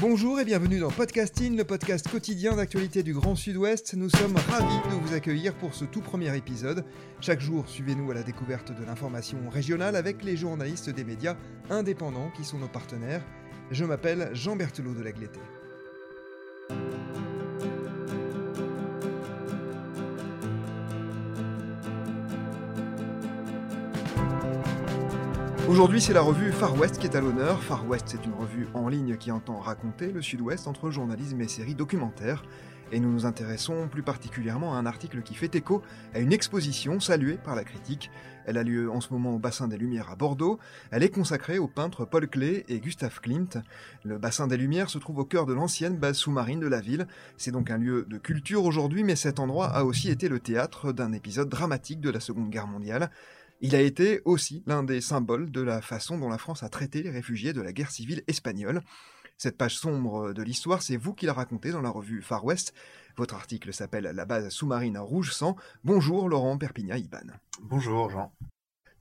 Bonjour et bienvenue dans Podcasting, le podcast quotidien d'actualité du Grand Sud-Ouest. Nous sommes ravis de vous accueillir pour ce tout premier épisode. Chaque jour, suivez-nous à la découverte de l'information régionale avec les journalistes des médias indépendants qui sont nos partenaires. Je m'appelle Jean Berthelot de Lagleté. Aujourd'hui, c'est la revue Far West qui est à l'honneur. Far West, c'est une revue en ligne qui entend raconter le Sud-Ouest entre journalisme et séries documentaires. Et nous nous intéressons plus particulièrement à un article qui fait écho à une exposition saluée par la critique. Elle a lieu en ce moment au Bassin des Lumières à Bordeaux. Elle est consacrée aux peintres Paul Klee et Gustave Klimt. Le Bassin des Lumières se trouve au cœur de l'ancienne base sous-marine de la ville. C'est donc un lieu de culture aujourd'hui, mais cet endroit a aussi été le théâtre d'un épisode dramatique de la Seconde Guerre mondiale. Il a été aussi l'un des symboles de la façon dont la France a traité les réfugiés de la guerre civile espagnole. Cette page sombre de l'histoire, c'est vous qui la racontez dans la revue Far West. Votre article s'appelle La base sous-marine rouge sang. Bonjour Laurent Perpignan-Iban. Bonjour Jean.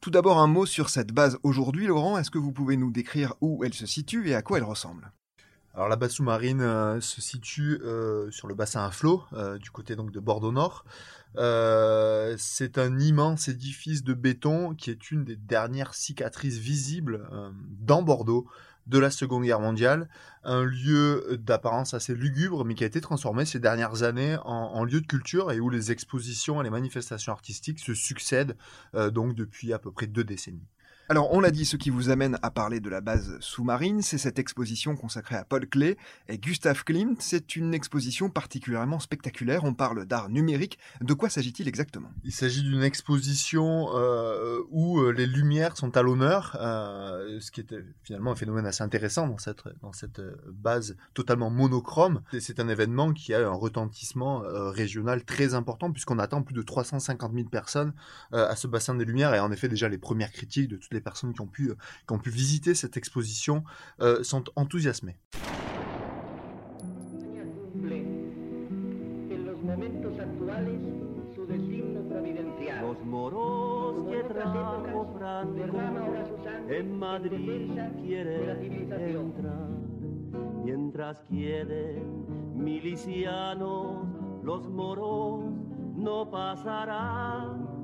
Tout d'abord un mot sur cette base aujourd'hui, Laurent. Est-ce que vous pouvez nous décrire où elle se situe et à quoi elle ressemble? Alors la base sous-marine euh, se situe euh, sur le bassin à flot, euh, du côté donc de Bordeaux Nord. C'est un immense édifice de béton qui est une des dernières cicatrices visibles dans Bordeaux de la Seconde Guerre mondiale, un lieu d'apparence assez lugubre, mais qui a été transformé ces dernières années en, lieu de culture et où les expositions et les manifestations artistiques se succèdent donc depuis à peu près deux décennies. Alors, on l'a dit, ce qui vous amène à parler de la base sous-marine, c'est cette exposition consacrée à Paul Klee et Gustav Klimt. C'est une exposition particulièrement spectaculaire. On parle d'art numérique. De quoi s'agit-il exactement? Il s'agit d'une exposition euh, où euh, les lumières sont à l'honneur, euh, ce qui est finalement un phénomène assez intéressant dans cette, dans cette base totalement monochrome. C'est un événement qui a un retentissement régional très important puisqu'on attend plus de 350 000 personnes à ce bassin des lumières et en effet déjà les premières critiques de toutes les personnes qui ont pu, qui ont pu visiter cette exposition euh, sont enthousiasmées. Mientras quieren milicianos, los moros no pasarán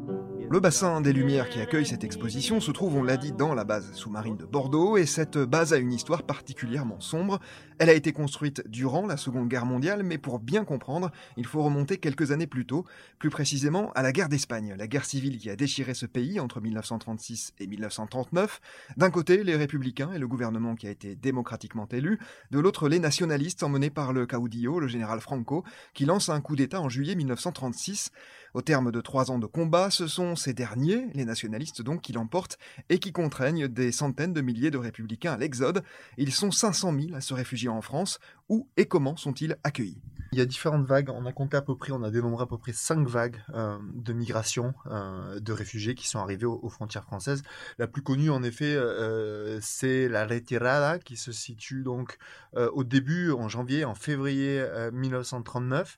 Le bassin des Lumières qui accueille cette exposition se trouve, on l'a dit, dans la base sous-marine de Bordeaux, et cette base a une histoire particulièrement sombre. Elle a été construite durant la Seconde Guerre mondiale, mais pour bien comprendre, il faut remonter quelques années plus tôt, plus précisément à la guerre d'Espagne, la guerre civile qui a déchiré ce pays entre 1936 et 1939. D'un côté, les républicains et le gouvernement qui a été démocratiquement élu, de l'autre, les nationalistes emmenés par le caudillo, le général Franco, qui lance un coup d'État en juillet 1936. Au terme de trois ans de combat, ce sont ces derniers, les nationalistes donc, qui l'emportent et qui contraignent des centaines de milliers de républicains à l'exode. Ils sont 500 000 à se réfugier en France. Où et comment sont-ils accueillis? Il y a différentes vagues. On a compté à peu près, on a dénombré à peu près cinq vagues euh, de migration euh, de réfugiés qui sont arrivés aux, frontières françaises. La plus connue, en effet, euh, c'est la Retirada qui se situe donc au début, en janvier, en février 1939.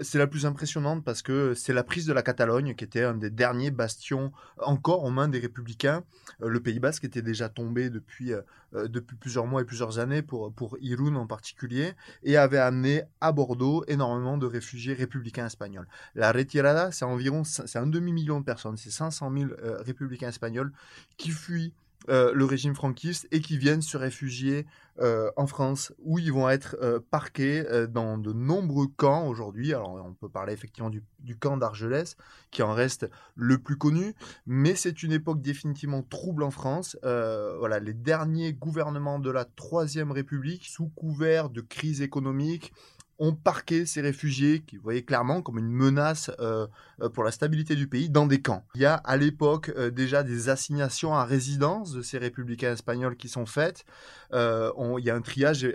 c'est la plus impressionnante parce que c'est la prise de la Catalogne qui était un des derniers bastions encore en main des républicains. le Pays Basque était déjà tombé depuis, depuis plusieurs mois et plusieurs années pour, pour Irun en particulier et avait amené à Bordeaux énormément de réfugiés républicains espagnols. La retirada, c'est environ c'est un demi-million de personnes, c'est 500 000 euh, républicains espagnols qui fuient euh, le régime franquiste et qui viennent se réfugier euh, en France, où ils vont être euh, parqués dans de nombreux camps aujourd'hui. Alors on peut parler effectivement du, camp d'Argelès, qui en reste le plus connu, mais c'est une époque définitivement trouble en France. voilà, les derniers gouvernements de la Troisième République, sous couvert de crise économique, ont parqué ces réfugiés qui voyaient clairement comme une menace euh, euh, pour la stabilité du pays dans des camps. Il y a à l'époque euh, déjà des assignations à résidence de ces républicains espagnols qui sont faites. Il y a un triage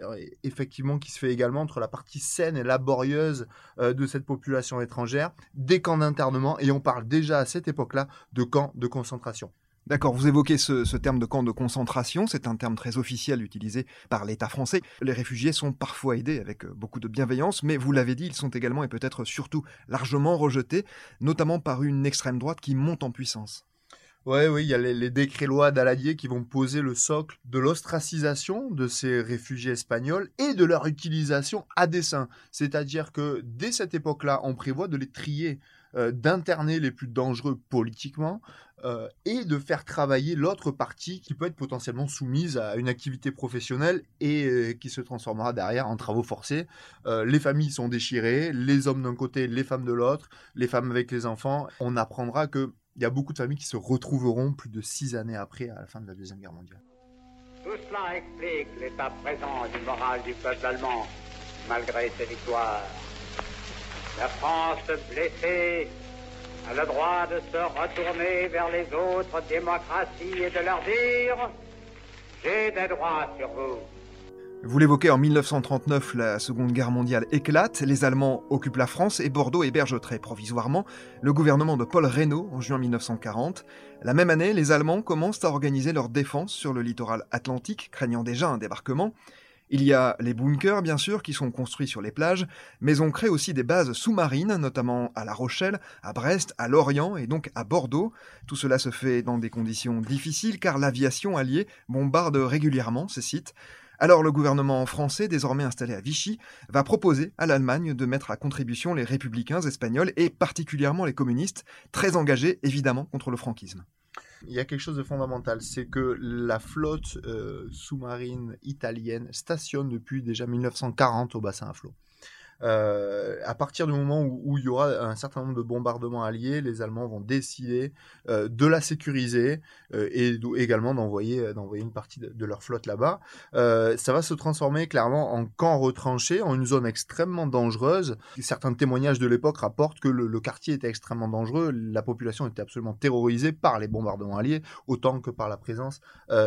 effectivement qui se fait également entre la partie saine et laborieuse de cette population étrangère, des camps d'internement et on parle déjà à cette époque-là de camps de concentration. D'accord, vous évoquez ce, terme de camp de concentration, c'est un terme très officiel utilisé par l'État français. Les réfugiés sont parfois aidés avec euh, beaucoup de bienveillance, mais vous l'avez dit, ils sont également et peut-être surtout largement rejetés, notamment par une extrême droite qui monte en puissance. Oui, oui, il y a les, décrets-lois d'Aladier qui vont poser le socle de l'ostracisation de ces réfugiés espagnols et de leur utilisation à dessein. C'est-à-dire que dès cette époque-là, on prévoit de les trier euh, d'interner les plus dangereux politiquement euh, et de faire travailler l'autre partie qui peut être potentiellement soumise à une activité professionnelle et euh, qui se transformera derrière en travaux forcés. les familles sont déchirées, les hommes d'un côté, les femmes de l'autre, les femmes avec les enfants. On apprendra qu'il y a beaucoup de familles qui se retrouveront plus de six années après, à la fin de la Deuxième Guerre mondiale. Tout cela explique l'état présent du moral du peuple allemand, malgré ses victoires. La France blessée a le droit de se retourner vers les autres démocraties et de leur dire J'ai des droits sur vous. Vous l'évoquez, en 1939, la Seconde Guerre mondiale éclate, les Allemands occupent la France et Bordeaux héberge très provisoirement le gouvernement de Paul Reynaud en juin 1940. La même année, les Allemands commencent à organiser leur défense sur le littoral atlantique, craignant déjà un débarquement. Il y a les bunkers, bien sûr, qui sont construits sur les plages, mais on crée aussi des bases sous-marines, notamment à La Rochelle, à Brest, à Lorient et donc à Bordeaux. Tout cela se fait dans des conditions difficiles car l'aviation alliée bombarde régulièrement ces sites. Alors le gouvernement français, désormais installé à Vichy, va proposer à l'Allemagne de mettre à contribution les républicains espagnols et particulièrement les communistes, très engagés évidemment contre le franquisme il y a quelque chose de fondamental, c'est que la flotte euh, sous-marine italienne stationne depuis déjà 1940 au bassin à flot. Euh, à partir du moment où, il y aura un certain nombre de bombardements alliés, les Allemands vont décider euh, de la sécuriser euh, et également d'envoyer une partie de, leur flotte là-bas. ça va se transformer clairement en camp retranché, en une zone extrêmement dangereuse. Certains témoignages de l'époque rapportent que le, quartier était extrêmement dangereux, la population était absolument terrorisée par les bombardements alliés, autant que par la présence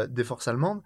des forces allemandes.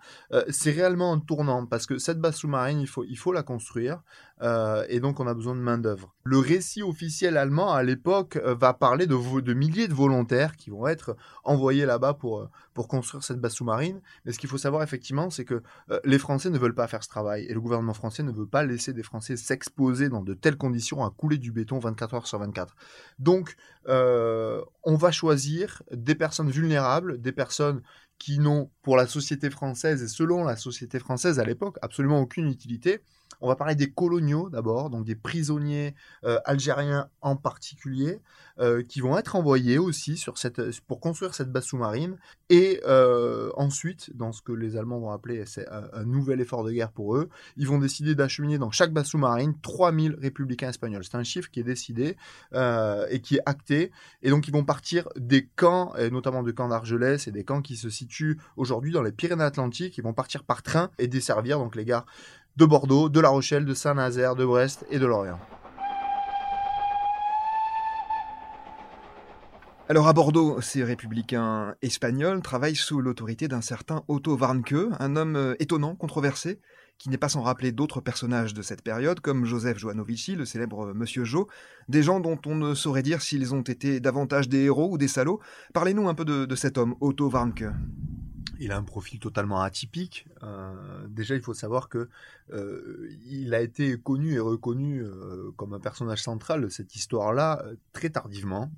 C'est réellement un tournant parce que cette base sous-marine, il faut la construire. Euh, et donc on a besoin de main d'œuvre. Le récit officiel allemand à l'époque euh, va parler de, milliers de volontaires qui vont être envoyés là-bas pour, euh, pour construire cette base sous-marine. Mais ce qu'il faut savoir effectivement, c'est que les Français ne veulent pas faire ce travail et le gouvernement français ne veut pas laisser des Français s'exposer dans de telles conditions à couler du béton 24 heures sur 24. Donc on va choisir des personnes vulnérables, des personnes qui n'ont pour la société française et selon la société française à l'époque absolument aucune utilité on va parler des coloniaux d'abord, donc des prisonniers euh, algériens en particulier, euh, qui vont être envoyés aussi sur cette, pour construire cette base sous-marine. Et euh, ensuite, dans ce que les Allemands vont appeler c'est un, nouvel effort de guerre pour eux, ils vont décider d'acheminer dans chaque base sous-marine 3000 républicains espagnols. C'est un chiffre qui est décidé et qui est acté. Et donc ils vont partir des camps, notamment du camp d'Argelès et des camps qui se situent aujourd'hui dans les Pyrénées-Atlantiques. Ils vont partir par train et desservir donc les gares de Bordeaux, de La Rochelle, de Saint-Nazaire, de Brest et de Lorient. Alors à Bordeaux, ces républicains espagnols travaillent sous l'autorité d'un certain Otto Warnke, un homme euh, étonnant, controversé, qui n'est pas sans rappeler d'autres personnages de cette période, comme Joseph Joanovici, le célèbre euh, Monsieur Jo, des gens dont on ne saurait dire s'ils ont été davantage des héros ou des salauds. Parlez-nous un peu de, de cet homme, Otto Warnke il a un profil totalement atypique. Euh, déjà, il faut savoir que euh, il a été connu et reconnu euh, comme un personnage central de cette histoire-là très tardivement.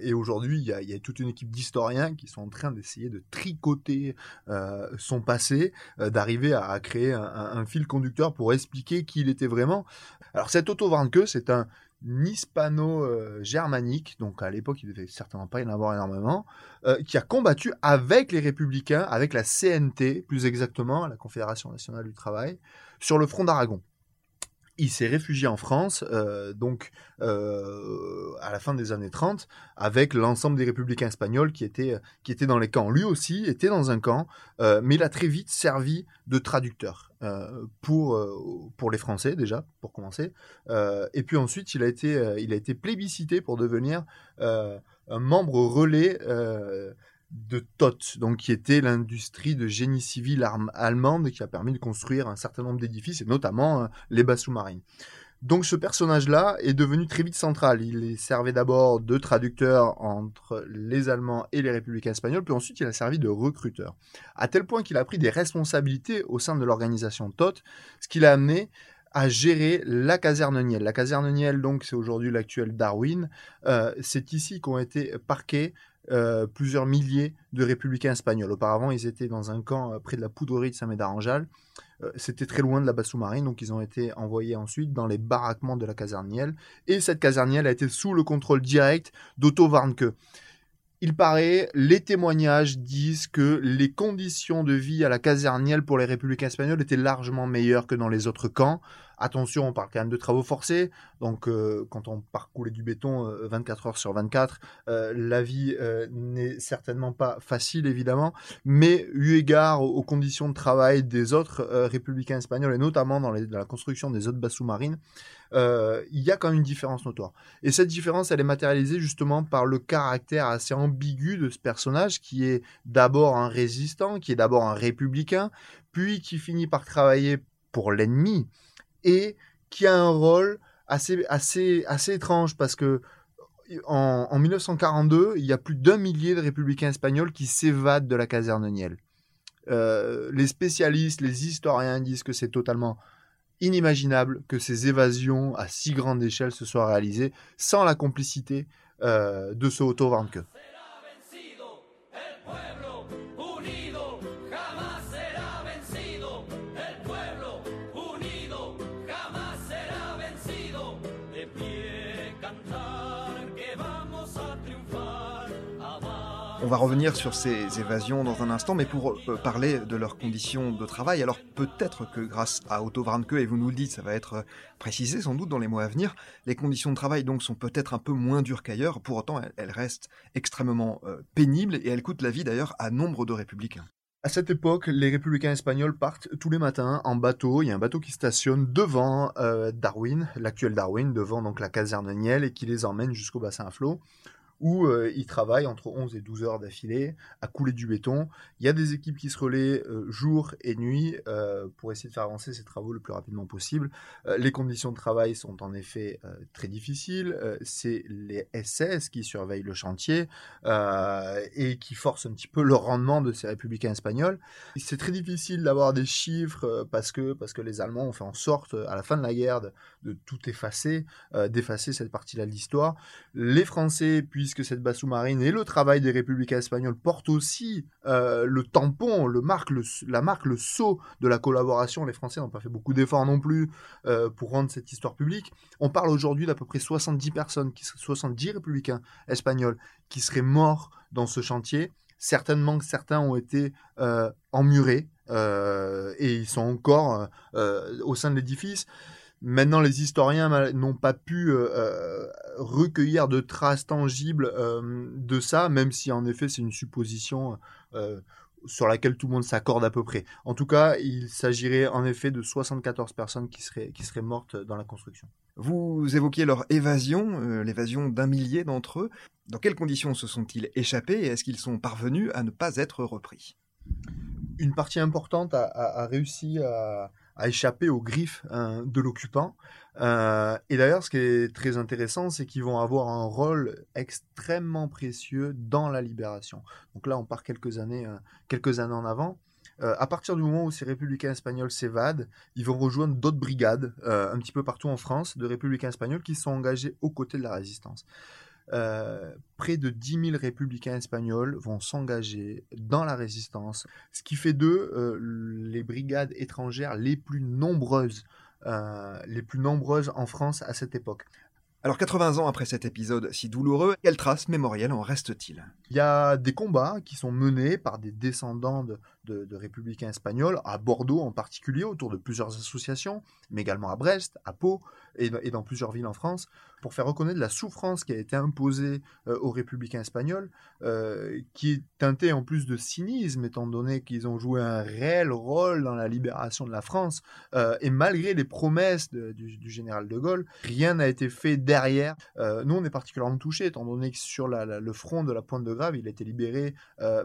et aujourd'hui, il y, a, toute une équipe d'historiens qui sont en train d'essayer de tricoter son passé, d'arriver à, créer un, fil conducteur pour expliquer qui il était vraiment. Alors, cet Otto Warnke, c'est un hispano-germanique, donc à l'époque il devait certainement pas y en avoir énormément, euh, qui a combattu avec les républicains, avec la CNT plus exactement, la Confédération nationale du travail, sur le front d'Aragon. Il s'est réfugié en France, euh, donc euh, à la fin des années 30, avec l'ensemble des républicains espagnols qui étaient, qui étaient dans les camps. Lui aussi était dans un camp, euh, mais il a très vite servi de traducteur euh, pour, euh, pour les Français déjà, pour commencer. Euh, et puis ensuite, il a été, euh, il a été plébiscité pour devenir euh, un membre relais. De TOT, donc qui était l'industrie de génie civil allemande qui a permis de construire un certain nombre d'édifices et notamment euh, les bases sous-marines. Donc ce personnage-là est devenu très vite central. Il servait d'abord de traducteur entre les Allemands et les républicains espagnols, puis ensuite il a servi de recruteur. À tel point qu'il a pris des responsabilités au sein de l'organisation TOT, ce qui l'a amené à gérer la caserne Niel. La caserne Niel, donc, c'est aujourd'hui l'actuel Darwin. Euh, c'est ici qu'ont été parqués euh, plusieurs milliers de républicains espagnols. Auparavant, ils étaient dans un camp euh, près de la poudrerie de Saint-Médard-en-Jalles. Euh, C'était très loin de la base sous-marine, donc ils ont été envoyés ensuite dans les baraquements de la caserne Niel. Et cette caserne Niel a été sous le contrôle direct d'Otto Warnke. Il paraît, les témoignages disent que les conditions de vie à la caserne Niel pour les républicains espagnols étaient largement meilleures que dans les autres camps. Attention, on parle quand même de travaux forcés, donc euh, quand on parcoulait du béton euh, 24 heures sur 24, euh, la vie euh, n'est certainement pas facile évidemment, mais eu égard aux, conditions de travail des autres euh, républicains espagnols et notamment dans, la construction des autres bases sous-marines, euh, il y a quand même une différence notoire. Et cette différence, elle est matérialisée justement par le caractère assez ambigu de ce personnage qui est d'abord un résistant, qui est d'abord un républicain, puis qui finit par travailler pour l'ennemi et qui a un rôle assez, assez, assez étrange parce que en, en 1942, il y a plus d'un millier de républicains espagnols qui s'évadent de la caserne Niel. Euh, les spécialistes, les historiens disent que c'est totalement inimaginable que ces évasions à si grande échelle se soient réalisées sans la complicité euh, de ce Otto Warnke. On va revenir sur ces évasions dans un instant, mais pour euh, parler de leurs conditions de travail, alors peut-être que grâce à Otto Warnke, et vous nous le dites, ça va être euh, précisé sans doute dans les mois à venir, les conditions de travail donc sont peut-être un peu moins dures qu'ailleurs, pour autant elles, restent extrêmement euh, pénibles et elles coûtent la vie d'ailleurs à nombre de républicains. À cette époque, les républicains espagnols partent tous les matins en bateau. Il y a un bateau qui stationne devant Darwin, l'actuel Darwin, devant donc la caserne Niel et qui les emmène jusqu'au bassin à flot où euh, ils travaillent entre 11 et 12 heures d'affilée à couler du béton. Il y a des équipes qui se relaient euh, jour et nuit euh, pour essayer de faire avancer ces travaux le plus rapidement possible. Les conditions de travail sont en effet très difficiles. C'est les SS qui surveillent le chantier et qui forcent un petit peu le rendement de ces républicains espagnols. C'est très difficile d'avoir des chiffres parce que, parce que les Allemands ont fait en sorte, à la fin de la guerre, de, tout effacer, d'effacer cette partie-là de l'histoire. Les Français, puisque cette base sous-marine et le travail des républicains espagnols portent aussi euh, le tampon, le marque, le, la marque, le sceau de la collaboration. Les Français n'ont pas fait beaucoup d'efforts non plus euh, pour rendre cette histoire publique. On parle aujourd'hui d'à peu près 70 personnes, qui, 70 républicains espagnols qui seraient morts dans ce chantier. Certainement que certains ont été euh, emmurés et ils sont encore au sein de l'édifice. Maintenant, les historiens n'ont pas pu euh, recueillir de traces tangibles euh, de ça, même si en effet c'est une supposition euh, sur laquelle tout le monde s'accorde à peu près. En tout cas, il s'agirait en effet de 74 personnes qui seraient, qui seraient mortes dans la construction. Vous évoquiez leur évasion, euh, l'évasion d'un millier d'entre eux. Dans quelles conditions se sont-ils échappés et est-ce qu'ils sont parvenus à ne pas être repris? Une partie importante a, a, a réussi à, à, échapper aux griffes hein, de l'occupant. Euh, et d'ailleurs, ce qui est très intéressant, c'est qu'ils vont avoir un rôle extrêmement précieux dans la libération. Donc là, on part quelques années, euh, quelques années en avant. Euh, à partir du moment où ces républicains espagnols s'évadent, ils vont rejoindre d'autres brigades, un petit peu partout en France, de républicains espagnols qui sont engagés aux côtés de la résistance. Euh, près de 10 000 républicains espagnols vont s'engager dans la résistance, ce qui fait d'eux euh, les brigades étrangères les plus nombreuses, euh, les plus nombreuses en France à cette époque. Alors 80 ans après cet épisode si douloureux, quelle trace mémorielle en reste-t-il? Il y a des combats qui sont menés par des descendants de, de- républicains espagnols, à Bordeaux en particulier, autour de plusieurs associations, mais également à Brest, à Pau et, dans plusieurs villes en France, pour faire reconnaître la souffrance qui a été imposée euh, aux républicains espagnols, euh, qui est teintée en plus de cynisme, étant donné qu'ils ont joué un réel rôle dans la libération de la France. Euh, et malgré les promesses du, général de Gaulle, rien n'a été fait derrière. Nous, on est particulièrement touchés, étant donné que sur le front de la Pointe de Grave, il a été libéré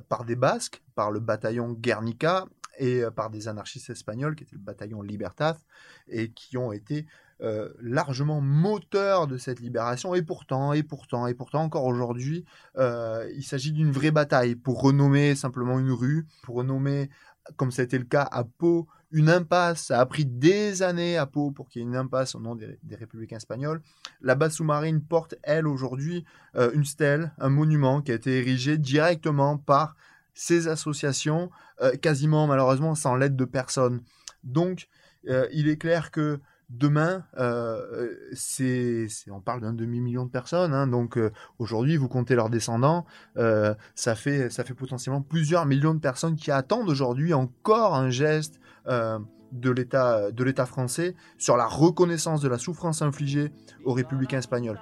par des Basques, par le bataillon Guernica et euh, par des anarchistes espagnols, qui était le bataillon Libertad, et qui ont été euh, largement moteurs de cette libération. Et pourtant, et pourtant, et pourtant, encore aujourd'hui, euh, il s'agit d'une vraie bataille pour renommer simplement une rue, pour renommer, comme été le cas à Pau, une impasse. Ça a pris des années à Pau pour qu'il y ait une impasse au nom des, républicains espagnols. La base sous-marine porte, elle, aujourd'hui, une stèle, un monument qui a été érigé directement par ces associations, euh, quasiment malheureusement sans l'aide de personne. Donc, euh, il est clair que demain, euh, on parle d'un demi-million de personnes, hein, donc aujourd'hui, vous comptez leurs descendants, ça, fait, ça fait potentiellement plusieurs millions de personnes qui attendent aujourd'hui encore un geste de l'État, de l'État français sur la reconnaissance de la souffrance infligée aux républicains espagnols.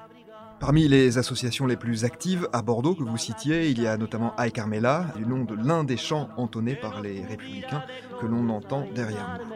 Parmi les associations les plus actives à Bordeaux que vous citiez, il y a notamment Ay Carmela, du nom de l'un des chants entonnés par les républicains que l'on entend derrière nous.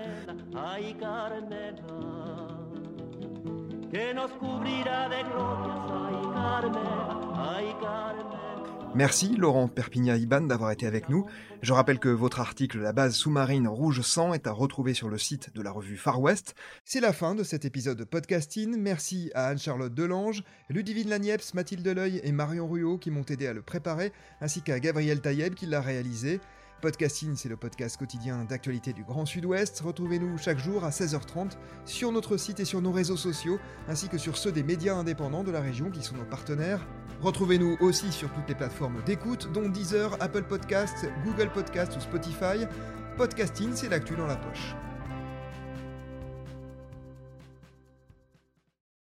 Merci Laurent Perpignan-Iban d'avoir été avec nous. Je rappelle que votre article La base sous-marine rouge sang est à retrouver sur le site de la revue Far West. C'est la fin de cet épisode de podcasting. Merci à Anne-Charlotte Delange, Ludivine Lagneps, Mathilde Leuil et Marion Ruot qui m'ont aidé à le préparer, ainsi qu'à Gabriel Taïeb qui l'a réalisé. Podcasting, c'est le podcast quotidien d'actualité du Grand Sud-Ouest. Retrouvez-nous chaque jour à 16h30 sur notre site et sur nos réseaux sociaux, ainsi que sur ceux des médias indépendants de la région qui sont nos partenaires. Retrouvez-nous aussi sur toutes les plateformes d'écoute, dont Deezer, Apple Podcasts, Google Podcasts ou Spotify. Podcasting, c'est l'actu dans la poche.